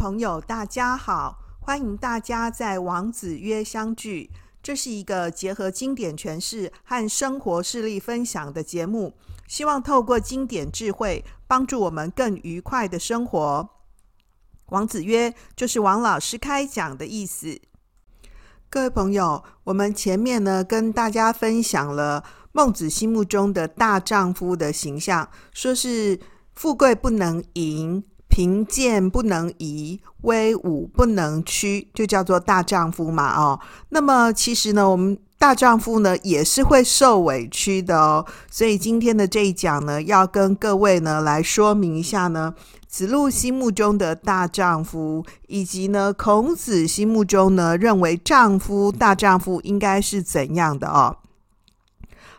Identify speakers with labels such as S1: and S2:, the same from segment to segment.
S1: 朋友，大家好！欢迎大家在王子曰相聚。这是一个结合经典诠释和生活事例分享的节目，希望透过经典智慧，帮助我们更愉快的生活。王子曰就是王老师开讲的意思。各位朋友，我们前面呢跟大家分享了孟子心目中的大丈夫的形象，说是富贵不能淫。贫贱不能移，威武不能屈，就叫做大丈夫嘛，哦。那么其实呢，我们大丈夫呢也是会受委屈的哦。所以今天的这一讲呢，要跟各位呢来说明一下呢，子路心目中的大丈夫，以及呢孔子心目中呢认为丈夫大丈夫应该是怎样的哦。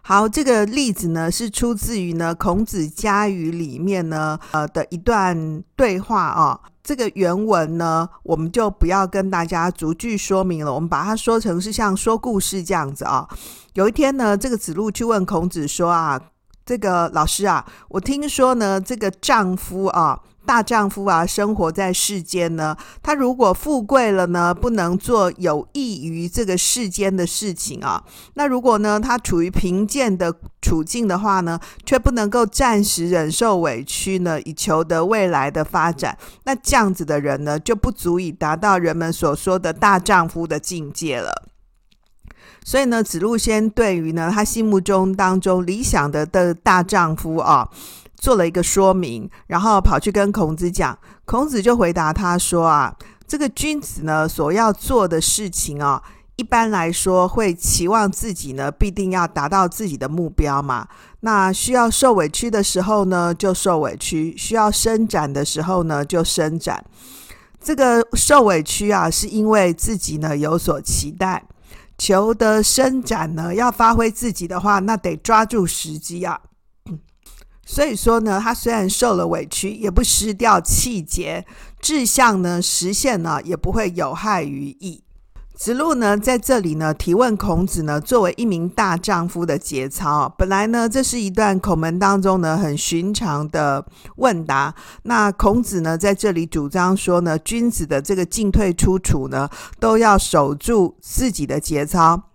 S1: 好，这个例子呢是出自于呢《孔子家语》里面呢呃的一段对话啊。这个原文呢，我们就不要跟大家逐句说明了，我们把它说成是像说故事这样子啊。有一天呢，这个子路去问孔子说啊，这个老师啊，我听说呢，这个丈夫啊。大丈夫啊，生活在世间呢，他如果富贵了呢，不能做有益于这个世间的事情啊。那如果呢，他处于贫贱的处境的话呢，却不能够暂时忍受委屈呢，以求得未来的发展，那这样子的人呢，就不足以达到人们所说的大丈夫的境界了。所以呢，子路先对于呢，他心目中当中理想的的大丈夫啊。做了一个说明，然后跑去跟孔子讲，孔子就回答他说啊，这个君子呢所要做的事情啊，一般来说会期望自己呢必定要达到自己的目标嘛。那需要受委屈的时候呢，就受委屈；需要伸展的时候呢，就伸展。这个受委屈啊，是因为自己呢有所期待；求得伸展呢，要发挥自己的话，那得抓住时机啊。所以说呢，他虽然受了委屈，也不失掉气节，志向呢实现呢也不会有害于义。子路呢在这里呢提问孔子呢，作为一名大丈夫的节操，本来呢这是一段孔门当中呢很寻常的问答。那孔子呢在这里主张说呢，君子的这个进退出处呢，都要守住自己的节操。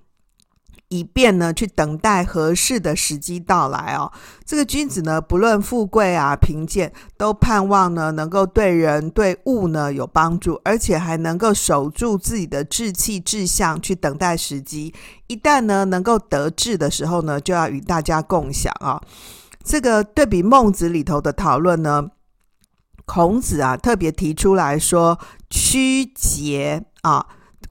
S1: 以便呢，去等待合适的时机到来哦。这个君子呢，不论富贵啊、贫贱，都盼望呢，能够对人对物呢有帮助，而且还能够守住自己的志气志向，去等待时机。一旦呢，能够得志的时候呢，就要与大家共享啊。这个对比孟子里头的讨论呢，孔子啊特别提出来说，屈节啊。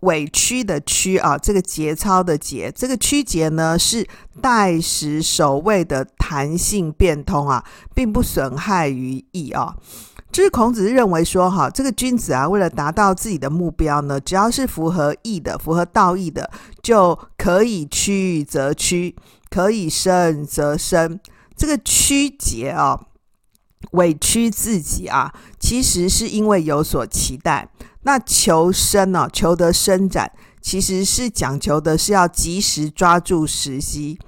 S1: 委屈的屈啊，这个节操的节，这个屈节呢是待时守位的弹性变通啊，并不损害于义啊。就是孔子认为说哈，这个君子啊，为了达到自己的目标呢，只要是符合义的、符合道义的，就可以屈则屈，可以伸则伸。这个屈节啊，委屈自己啊，其实是因为有所期待。那求生呢、求得伸展，其实是讲求的是要及时抓住时机。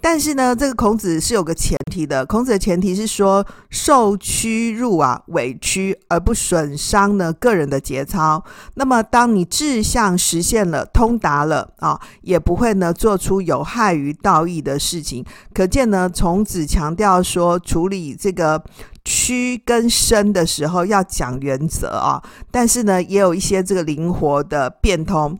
S1: 但是呢，这个孔子是有个前提的。孔子的前提是说，受屈辱啊，委屈而不损伤呢个人的节操。那么，当你志向实现了、通达了啊，也不会呢做出有害于道义的事情。可见呢，孔子强调说，处理这个。屈跟伸的时候要讲原则啊，但是呢，也有一些这个灵活的变通。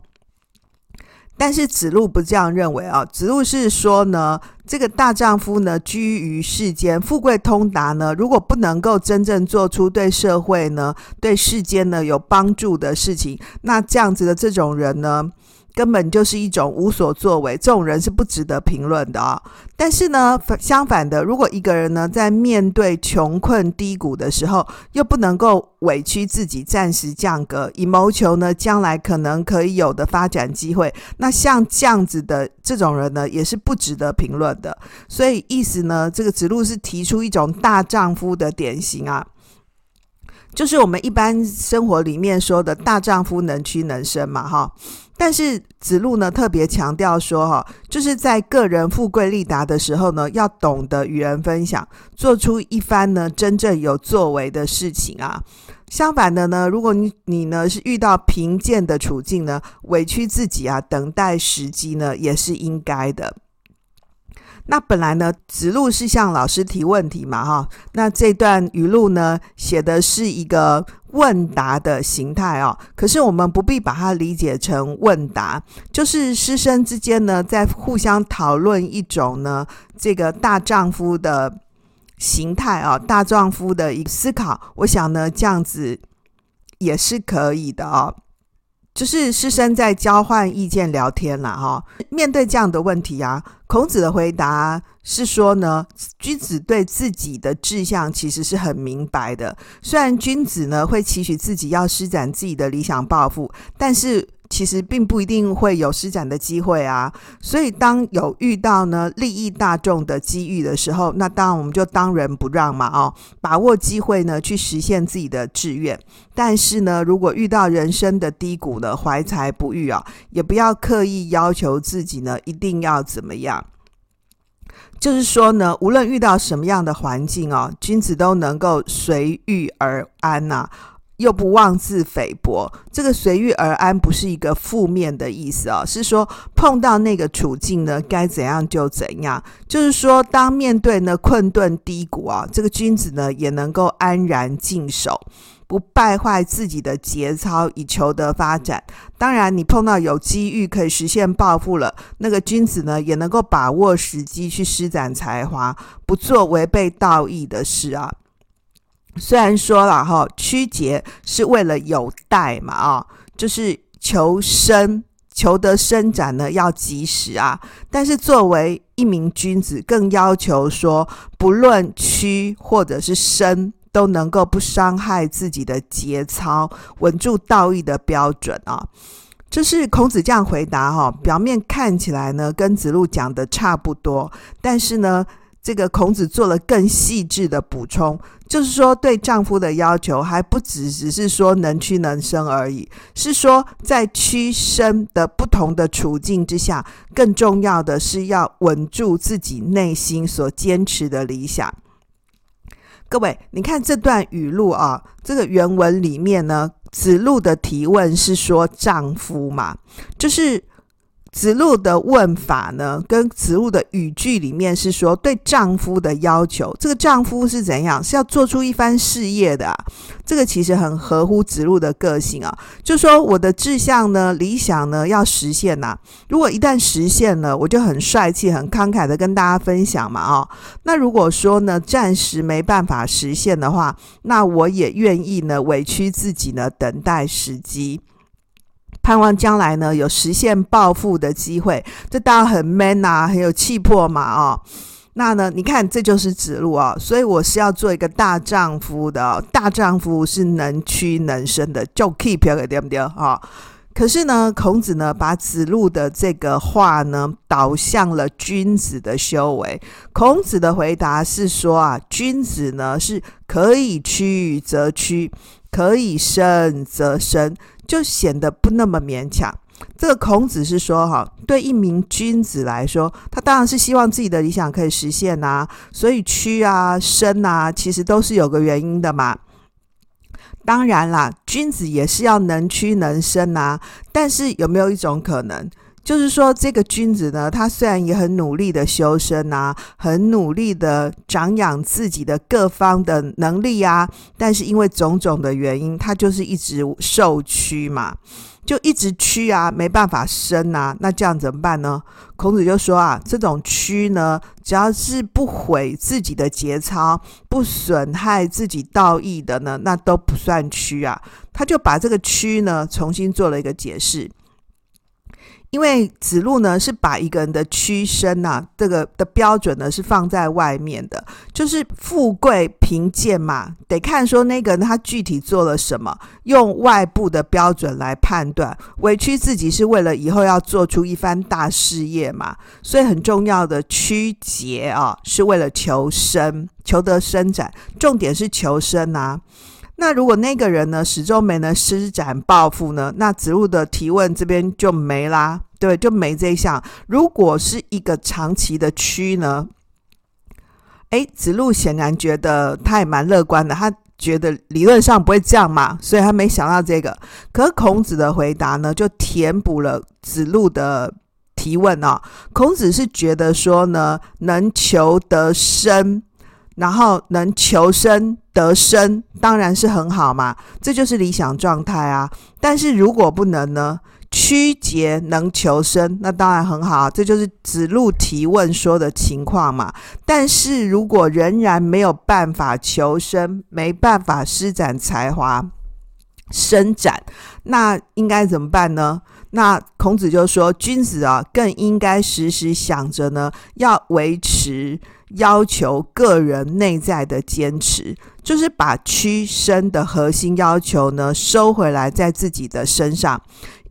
S1: 但是子路不这样认为啊，子路是说呢，这个大丈夫呢，居于世间，富贵通达呢，如果不能够真正做出对社会呢、对世间呢有帮助的事情，那这样子的这种人呢，根本就是一种无所作为，这种人是不值得评论的啊。但是呢，相反的，如果一个人呢在面对穷困低谷的时候，又不能够委屈自己，暂时降格，以谋求呢将来可能可以有的发展机会，那像这样子的这种人呢，也是不值得评论的。所以意思呢，这个子路是提出一种大丈夫的典型啊。就是我们一般生活里面说的大丈夫能屈能伸嘛，哈。但是子路呢特别强调说，哈，就是在个人富贵利达的时候呢，要懂得与人分享，做出一番呢真正有作为的事情啊。相反的呢，如果你你呢是遇到贫贱的处境呢，委屈自己啊，等待时机呢，也是应该的。那本来呢，子路是向老师提问题嘛，哈。那这段语录呢，写的是一个问答的形态哦。可是我们不必把它理解成问答，就是师生之间呢，在互相讨论一种呢，这个大丈夫的形态啊，大丈夫的一个思考。我想呢，这样子也是可以的哦。就是师生在交换意见、聊天了哈。面对这样的问题啊，孔子的回答是说呢，君子对自己的志向其实是很明白的。虽然君子呢会期许自己要施展自己的理想抱负，但是。其实并不一定会有施展的机会啊，所以当有遇到呢利益大众的机遇的时候，那当然我们就当仁不让嘛，哦，把握机会呢去实现自己的志愿。但是呢，如果遇到人生的低谷呢，怀才不遇啊，也不要刻意要求自己呢一定要怎么样。就是说呢，无论遇到什么样的环境哦，君子都能够随遇而安呐、又不妄自菲薄，这个随遇而安不是一个负面的意思哦，是说碰到那个处境呢，该怎样就怎样。就是说，当面对呢困顿低谷啊，这个君子呢也能够安然静守，不败坏自己的节操，以求得发展。当然，你碰到有机遇可以实现抱负了，那个君子呢也能够把握时机去施展才华，不做违背道义的事啊。虽然说了哈，屈节是为了有待嘛啊，就是求伸，求得伸展呢要及时啊。但是作为一名君子，更要求说，不论屈或者是伸，都能够不伤害自己的节操，稳住道义的标准啊。这是孔子这样回答哈，表面看起来呢跟子路讲的差不多，但是呢。这个孔子做了更细致的补充，就是说对丈夫的要求还不只只是说能屈能伸而已，是说在屈伸的不同的处境之下，更重要的是要稳住自己内心所坚持的理想。各位，你看这段语录啊，这个原文里面呢，子路的提问是说丈夫嘛，就是。子路的问法呢，跟子路的语句里面是说对丈夫的要求。这个丈夫是怎样？是要做出一番事业的啊。这个其实很合乎子路的个性啊。就说我的志向呢、理想呢要实现呐。如果一旦实现了，我就很帅气、很慷慨的跟大家分享嘛。哦，那如果说呢暂时没办法实现的话，那我也愿意呢委屈自己呢等待时机。盼望将来呢有实现暴富的机会，这当然很 man 啊，很有气魄嘛，哦，那呢，你看这就是子路啊，所以我是要做一个大丈夫的，大丈夫是能屈能伸的，就 keep 个对不对啊？可是呢，孔子呢把子路的这个话呢导向了君子的修为。孔子的回答是说啊，君子呢是可以屈则屈，可以伸则伸。就显得不那么勉强。这个孔子是说，哈，对一名君子来说，他当然是希望自己的理想可以实现呐，所以屈啊、伸啊，其实都是有个原因的嘛。当然啦，君子也是要能屈能伸呐。但是有没有一种可能？就是说，这个君子呢，他虽然也很努力的修身啊，很努力的长养自己的各方的能力啊，但是因为种种的原因，他就是一直受屈嘛，就一直屈啊，没办法伸啊，那这样怎么办呢？孔子就说啊，这种屈呢，只要是不毁自己的节操，不损害自己道义的呢，那都不算屈啊。他就把这个屈呢，重新做了一个解释。因为子路呢是把一个人的屈伸呐，这个的标准呢是放在外面的，就是富贵贫贱嘛，得看说那个人他具体做了什么，用外部的标准来判断。委屈自己是为了以后要做出一番大事业嘛，所以很重要的屈节啊，是为了求生，求得伸展，重点是求生啊。那如果那个人呢，始终没能施展抱负呢，那子路的提问这边就没啦，对，就没这一项。如果是一个长期的屈呢，诶，子路显然觉得他也蛮乐观的，他觉得理论上不会这样嘛，所以他没想到这个。可是孔子的回答呢，就填补了子路的提问啊。孔子是觉得说呢，能求得生，然后能求生得生，当然是很好嘛，这就是理想状态啊。但是如果不能呢？屈节能求生，那当然很好，这就是子路提问说的情况嘛。但是如果仍然没有办法求生，没办法施展才华、伸展，那应该怎么办呢？那孔子就说，君子啊，更应该时时想着呢，要维持要求个人内在的坚持，就是把屈伸的核心要求呢收回来在自己的身上。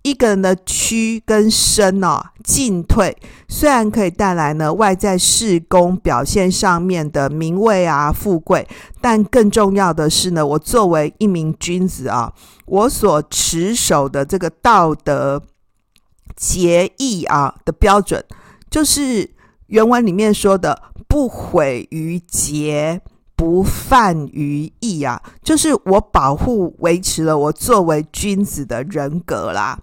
S1: 一个人的屈跟伸哦，进退虽然可以带来呢外在事功表现上面的名位啊、富贵，但更重要的是呢，我作为一名君子啊，我所持守的这个道德节义啊的标准，就是原文里面说的“不毁于节，不犯于义”啊，就是我保护维持了我作为君子的人格啦。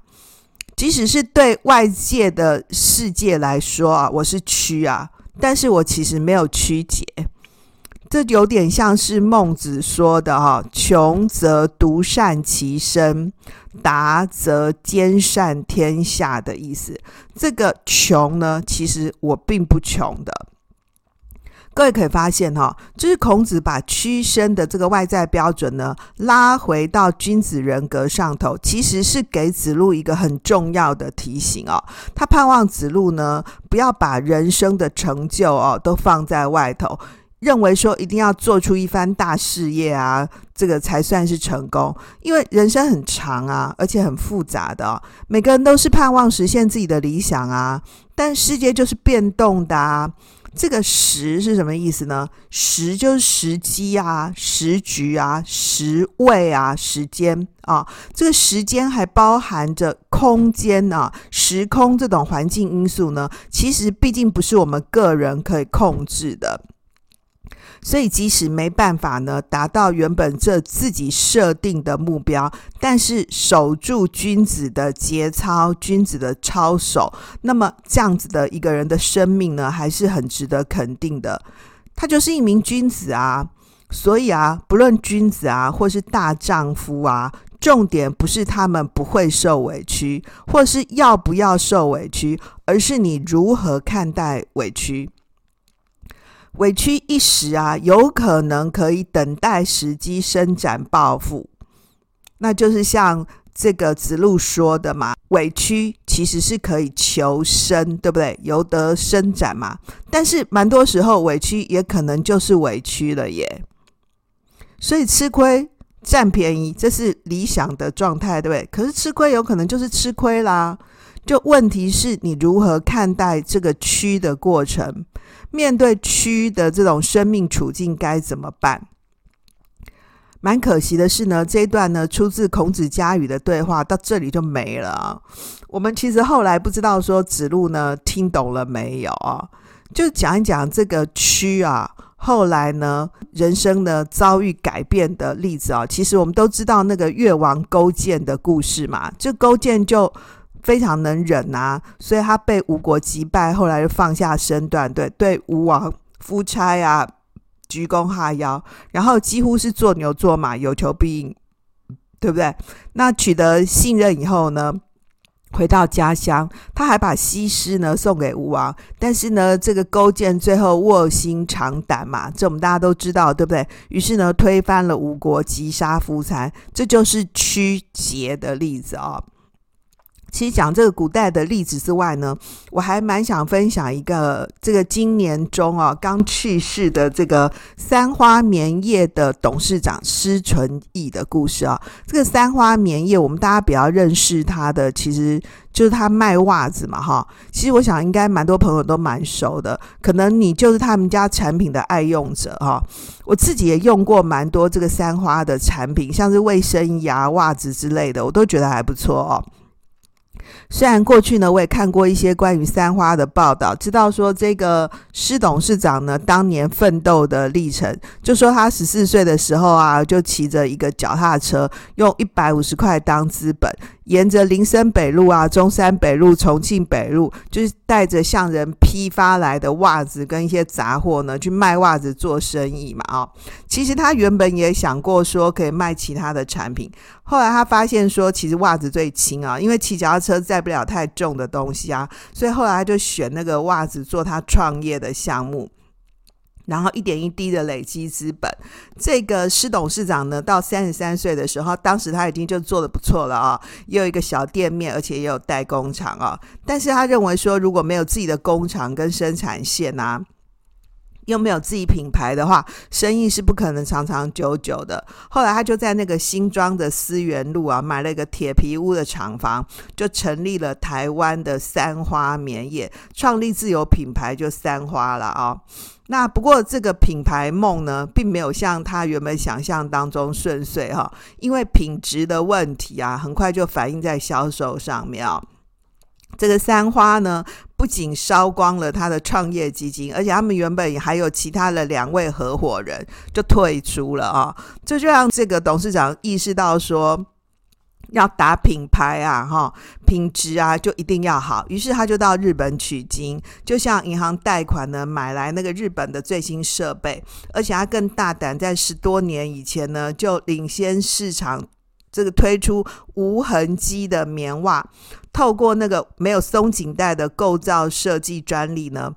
S1: 即使是对外界的世界来说啊，我是屈啊，但是我其实没有屈解。这有点像是孟子说的哈、：“穷则独善其身，达则兼善天下”的意思。这个穷呢，其实我并不穷的。各位可以发现哈，就是孔子把屈身的这个外在标准呢，拉回到君子人格上头，其实是给子路一个很重要的提醒哦。他盼望子路呢，不要把人生的成就哦都放在外头，认为说一定要做出一番大事业啊，这个才算是成功。因为人生很长啊，而且很复杂的，每个人都是盼望实现自己的理想啊，但世界就是变动的啊。这个时是什么意思呢？时就是时机啊、时局啊、时位啊、时间啊。这个时间还包含着空间啊、时空这种环境因素呢，其实毕竟不是我们个人可以控制的。所以，即使没办法呢达到原本这自己设定的目标，但是守住君子的节操、君子的操守，那么这样子的一个人的生命呢，还是很值得肯定的。他就是一名君子啊。所以啊，不论君子啊，或是大丈夫啊，重点不是他们不会受委屈，或是要不要受委屈，而是你如何看待委屈。委屈一时啊，有可能可以等待时机伸展抱负，那就是像这个子路说的嘛，委屈其实是可以求生，对不对？由得伸展嘛。但是蛮多时候委屈也可能就是委屈了耶。所以吃亏占便宜，这是理想的状态，对不对？可是吃亏有可能就是吃亏啦。就问题是你如何看待这个屈的过程？面对屈的这种生命处境该怎么办？蛮可惜的是呢，这一段呢出自孔子家语的对话，到这里就没了。我们其实后来不知道说子路呢听懂了没有啊？就讲一讲这个屈啊，后来呢人生呢遭遇改变的例子啊。其实我们都知道那个越王勾践的故事嘛，就勾践就。非常能忍啊，所以他被吴国击败，后来就放下身段，对对吴王夫差啊，鞠躬哈腰，然后几乎是做牛做马，有求必应，对不对？那取得信任以后呢，回到家乡，他还把西施呢送给吴王，但是呢，这个勾践最后卧薪尝胆嘛，这我们大家都知道，对不对？于是呢，推翻了吴国，击杀夫差，这就是屈节的例子、哦。其实讲这个古代的例子之外呢，我还蛮想分享一个这个今年中啊刚去世的这个三花棉业的董事长施存义的故事啊。这个三花棉业，我们大家比较认识他的，其实就是他卖袜子嘛，哈。其实我想应该蛮多朋友都蛮熟的，可能你就是他们家产品的爱用者哈。我自己也用过蛮多这个三花的产品，像是卫生牙、袜子之类的，我都觉得还不错哦。虽然过去呢，我也看过一些关于三花的报道，知道说这个施董事长呢，当年奋斗的历程，就说他十四岁的时候啊，就骑着一个脚踏车，用一百五十块当资本。沿着林森北路啊、中山北路、重庆北路，就是带着向人批发来的袜子跟一些杂货呢，去卖袜子做生意嘛啊、其实他原本也想过说可以卖其他的产品，后来他发现说其实袜子最轻啊，因为骑脚踏车载不了太重的东西啊，所以后来他就选那个袜子做他创业的项目。然后一点一滴的累积资本，这个施董事长呢，到三十三岁的时候，当时他已经就做得不错了啊，也有一个小店面，而且也有代工厂啊。但是他认为说，如果没有自己的工厂跟生产线啊，又没有自己品牌的话，生意是不可能长长久久的。后来他就在那个新庄的思源路啊，买了一个铁皮屋的厂房，就成立了台湾的三花棉业，创立自有品牌，就三花了啊。那不过这个品牌梦呢，并没有像他原本想象当中顺遂哈，因为品质的问题啊，很快就反映在销售上面啊。这个三花呢，不仅烧光了他的创业基金，而且他们原本还有其他的两位合伙人就退出了啊，这就让这个董事长意识到说。要打品牌啊，哈，品质啊，就一定要好。于是他就到日本取经，就向银行贷款呢，买来那个日本的最新设备，而且他更大胆，在十多年以前呢，就领先市场，这个推出无痕迹的棉袜，透过那个没有松紧带的构造设计专利呢。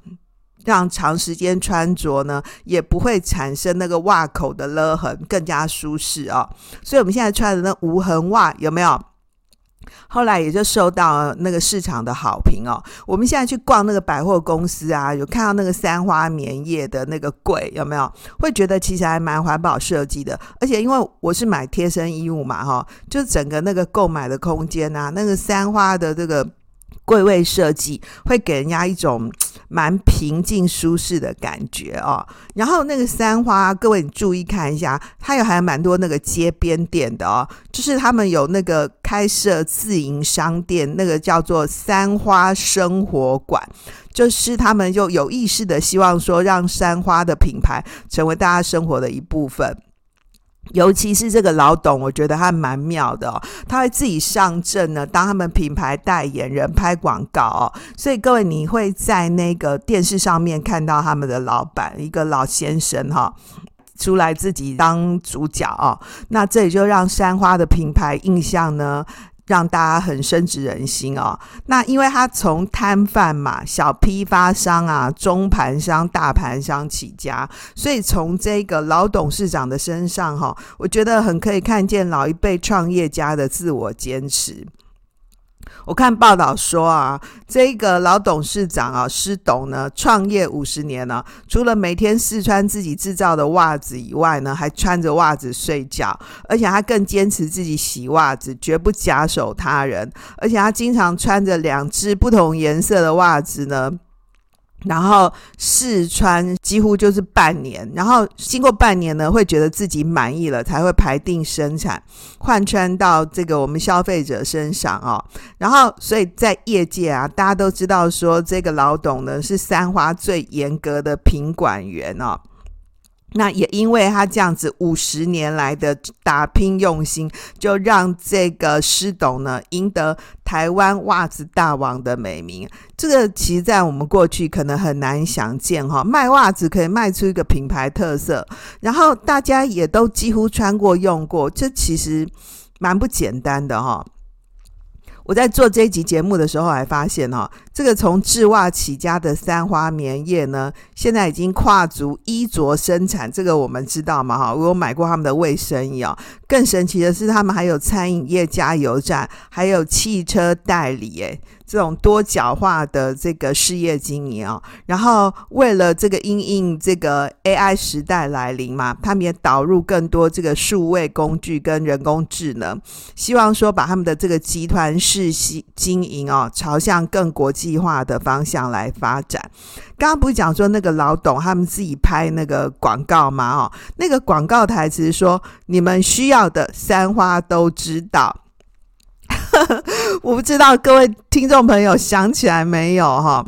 S1: 让长时间穿着呢，也不会产生那个袜口的勒痕，更加舒适哦。所以我们现在穿的那无痕袜有没有？后来也就受到那个市场的好评哦。我们现在去逛那个百货公司啊，有看到那个三花棉业的那个柜有没有？会觉得其实还蛮环保设计的，而且因为我是买贴身衣物嘛，哈，就整个那个购买的空间啊，那个三花的这个柜位设计，会给人家一种。蛮平静舒适的感觉哦，然后那个三花，各位你注意看一下，它有还蛮多那个街边店的哦，就是他们有那个开设自营商店，那个叫做三花生活馆，就是他们就有意识的希望说，让三花的品牌成为大家生活的一部分。尤其是这个老董，我觉得他蛮妙的，他会自己上阵呢，当他们品牌代言人拍广告哦。所以各位，你会在那个电视上面看到他们的老板，一个老先生哈，出来自己当主角哦。那这也就让山花的品牌印象呢，让大家很深植人心哦。那因为他从摊贩嘛，小批发商啊，中盘商、大盘商起家，所以从这个老董事长的身上哈，我觉得很可以看见老一辈创业家的自我坚持。我看报道说啊，这个老董事长啊，施董呢，创业五十年了，除了每天试穿自己制造的袜子以外呢，还穿着袜子睡觉，而且他更坚持自己洗袜子，绝不假手他人，而且他经常穿着两只不同颜色的袜子呢。然后试穿几乎就是半年，然后经过半年呢，会觉得自己满意了，才会排定生产，换穿到这个我们消费者身上哦。然后，所以在业界啊，大家都知道说，这个老董呢是三花最严格的品管员哦。那也因为他这样子五十年来的打拼用心，就让这个施董呢赢得台湾袜子大王的美名。这个其实，在我们过去可能很难想见哈，卖袜子可以卖出一个品牌特色，然后大家也都几乎穿过用过，这其实蛮不简单的哈。我在做这一集节目的时候，还发现哈，这个从制袜起家的三花棉业呢，现在已经跨足衣着生产。这个我们知道嘛哈，我有买过他们的卫生衣哦。更神奇的是，他们还有餐饮业加油站，还有汽车代理，诶这种多角化的这个事业经营啊。然后为了这个因应这个 AI 时代来临嘛，他们也导入更多这个数位工具跟人工智能，希望说把他们的这个集团式经营哦，朝向更国际化的方向来发展。刚刚不是讲说那个老董他们自己拍那个广告吗？哦，那个广告台词说：“你们需要的三花都知道。” 我不知道各位听众朋友想起来没有哈？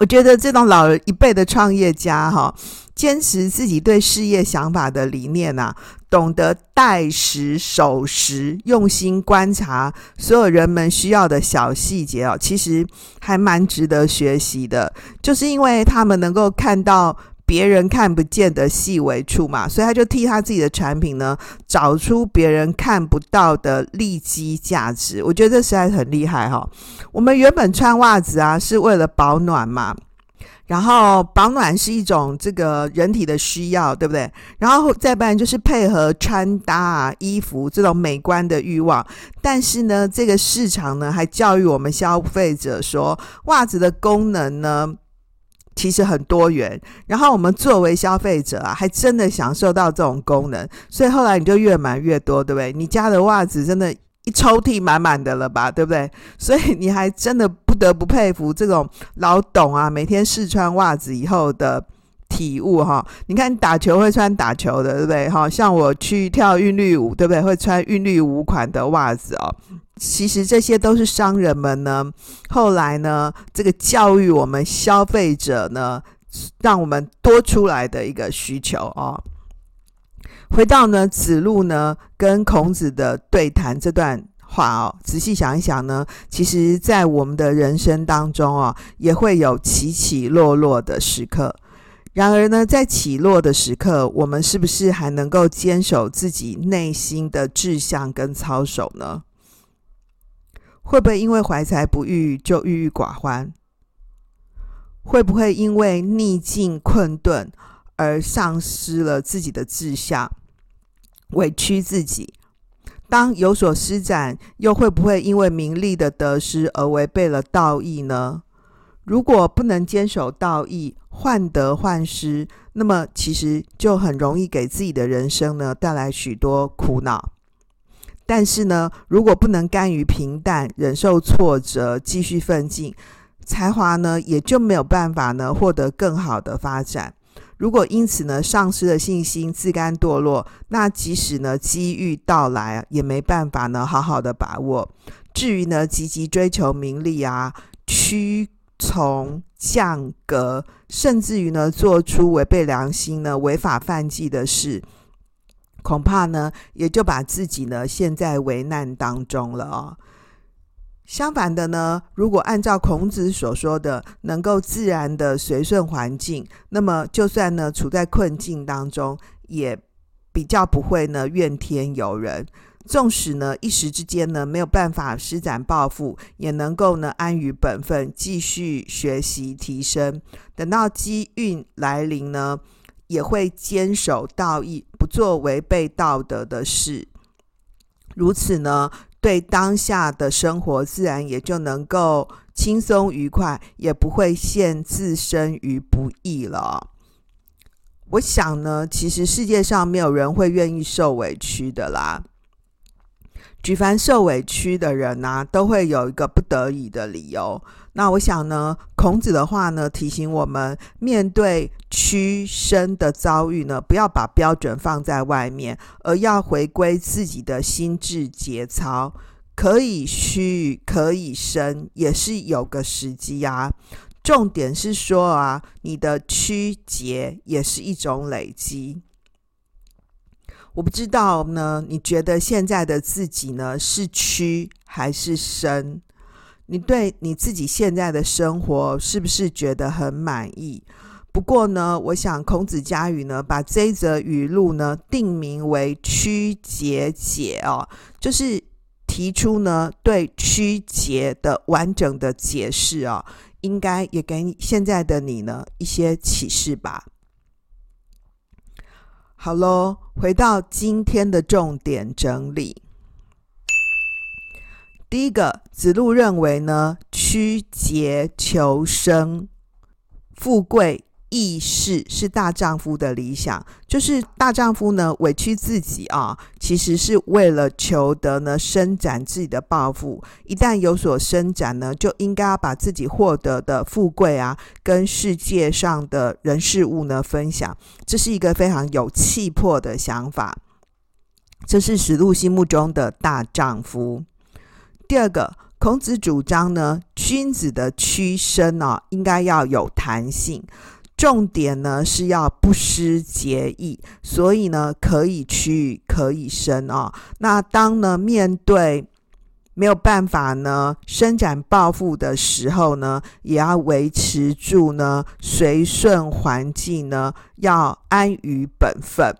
S1: 我觉得这种老一辈的创业家哈，坚持自己对事业想法的理念啊，懂得待时守时，用心观察所有人们需要的小细节哦，其实还蛮值得学习的。就是因为他们能够看到。别人看不见的细微处嘛，所以他就替他自己的产品呢，找出别人看不到的利基价值。我觉得这实在很厉害哈。我们原本穿袜子啊，是为了保暖嘛，然后保暖是一种这个人体的需要，对不对？然后再不然就是配合穿搭啊，衣服这种美观的欲望。但是呢，这个市场呢，还教育我们消费者说，袜子的功能呢，其实很多元，然后我们作为消费者啊，还真的享受到这种功能，所以后来你就越买越多，对不对？你家的袜子真的，一抽屉满满的了吧，对不对？所以你还真的不得不佩服这种老董啊，每天试穿袜子以后的体悟哈。你看打球会穿打球的，对不对？哈，像我去跳韵律舞，对不对？会穿韵律舞款的袜子哦。其实这些都是商人们呢，后来呢，这个教育我们消费者呢，让我们多出来的一个需求哦。回到呢，子路呢跟孔子的对谈这段话哦，仔细想一想呢，其实在我们的人生当中哦，也会有起起落落的时刻。然而呢，在起落的时刻，我们是不是还能够坚守自己内心的志向跟操守呢？会不会因为怀才不遇就郁郁寡欢？会不会因为逆境困顿而丧失了自己的志向，委屈自己？当有所施展，又会不会因为名利的得失而违背了道义呢？如果不能坚守道义，患得患失，那么其实就很容易给自己的人生呢带来许多苦恼。但是呢，如果不能甘于平淡，忍受挫折，继续奋进，才华呢也就没有办法呢获得更好的发展。如果因此呢丧失了信心，自甘堕落，那即使呢机遇到来，也没办法呢好好的把握。至于呢积极追求名利啊，屈从降格，甚至于呢做出违背良心呢违法犯纪的事。恐怕呢，也就把自己呢陷在危难当中了哦。相反的呢，如果按照孔子所说的，能够自然的随顺环境，那么就算呢处在困境当中，也比较不会呢怨天尤人。纵使呢一时之间呢没有办法施展抱负，也能够呢安于本分，继续学习提升。等到机运来临呢，也会坚守道义，不做违背道德的事。如此呢，对当下的生活自然也就能够轻松愉快，也不会陷自身于不义了。我想呢，其实世界上没有人会愿意受委屈的啦。举凡受委屈的人呐、啊，都会有一个不得已的理由。那我想呢，孔子的话呢，提醒我们，面对屈身的遭遇呢，不要把标准放在外面，而要回归自己的心智节操。可以屈，可以伸，也是有个时机啊。重点是说啊，你的屈节也是一种累积。我不知道呢，你觉得现在的自己呢是屈还是伸？你对你自己现在的生活是不是觉得很满意？不过呢，我想孔子家语呢把这一则语录呢定名为“曲节解”哦，就是提出呢对曲节的完整的解释哦，应该也给现在的你呢一些启示吧。好喽，回到今天的重点整理。第一个，子路认为呢，曲节求生、富贵。义士是大丈夫的理想，就是大丈夫呢委屈自己啊，其实是为了求得呢伸展自己的抱负。一旦有所伸展呢，就应该要把自己获得的富贵啊，跟世界上的人事物呢分享。这是一个非常有气魄的想法，这是史路心目中的大丈夫。第二个，孔子主张呢，君子的屈伸呢、应该要有弹性，重点呢是要不失节义，所以呢可以屈可以伸啊、那当呢面对没有办法呢伸展抱负的时候呢，也要维持住呢随顺环境呢，要安于本分。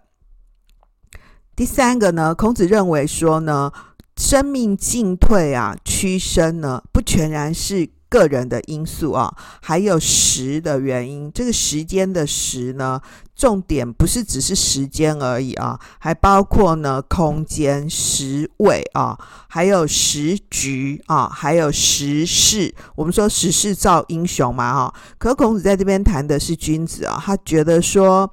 S1: 第三个呢，孔子认为说呢。生命进退啊，屈伸呢，不全然是个人的因素啊，还有时的原因。这个时间的时呢，重点不是只是时间而已啊，还包括呢空间、时位啊，还有时局啊，还有时势。我们说时势造英雄嘛，哈。可孔子在这边谈的是君子啊，他觉得说，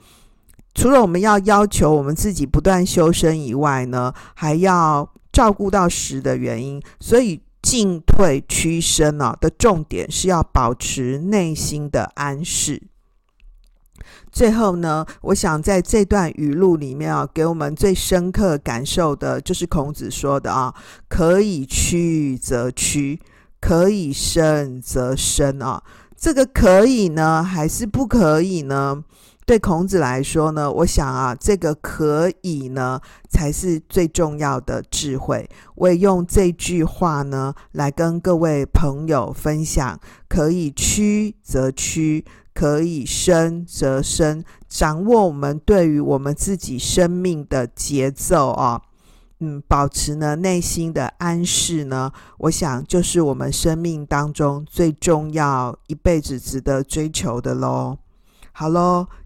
S1: 除了我们要要求我们自己不断修身以外呢，还要。照顾到时的原因，所以进退屈伸呢的重点是要保持内心的安适。最后呢，我想在这段语录里面啊，给我们最深刻感受的就是孔子说的啊：“可以屈则屈，可以伸则伸啊。”这个可以呢，还是不可以呢？对孔子来说呢，我想啊，这个可以呢，才是最重要的智慧。我也用这句话呢，来跟各位朋友分享：可以屈则屈，可以伸则伸，掌握我们对于我们自己生命的节奏啊，嗯，保持呢内心的安适呢，我想就是我们生命当中最重要、一辈子值得追求的喽。好喽。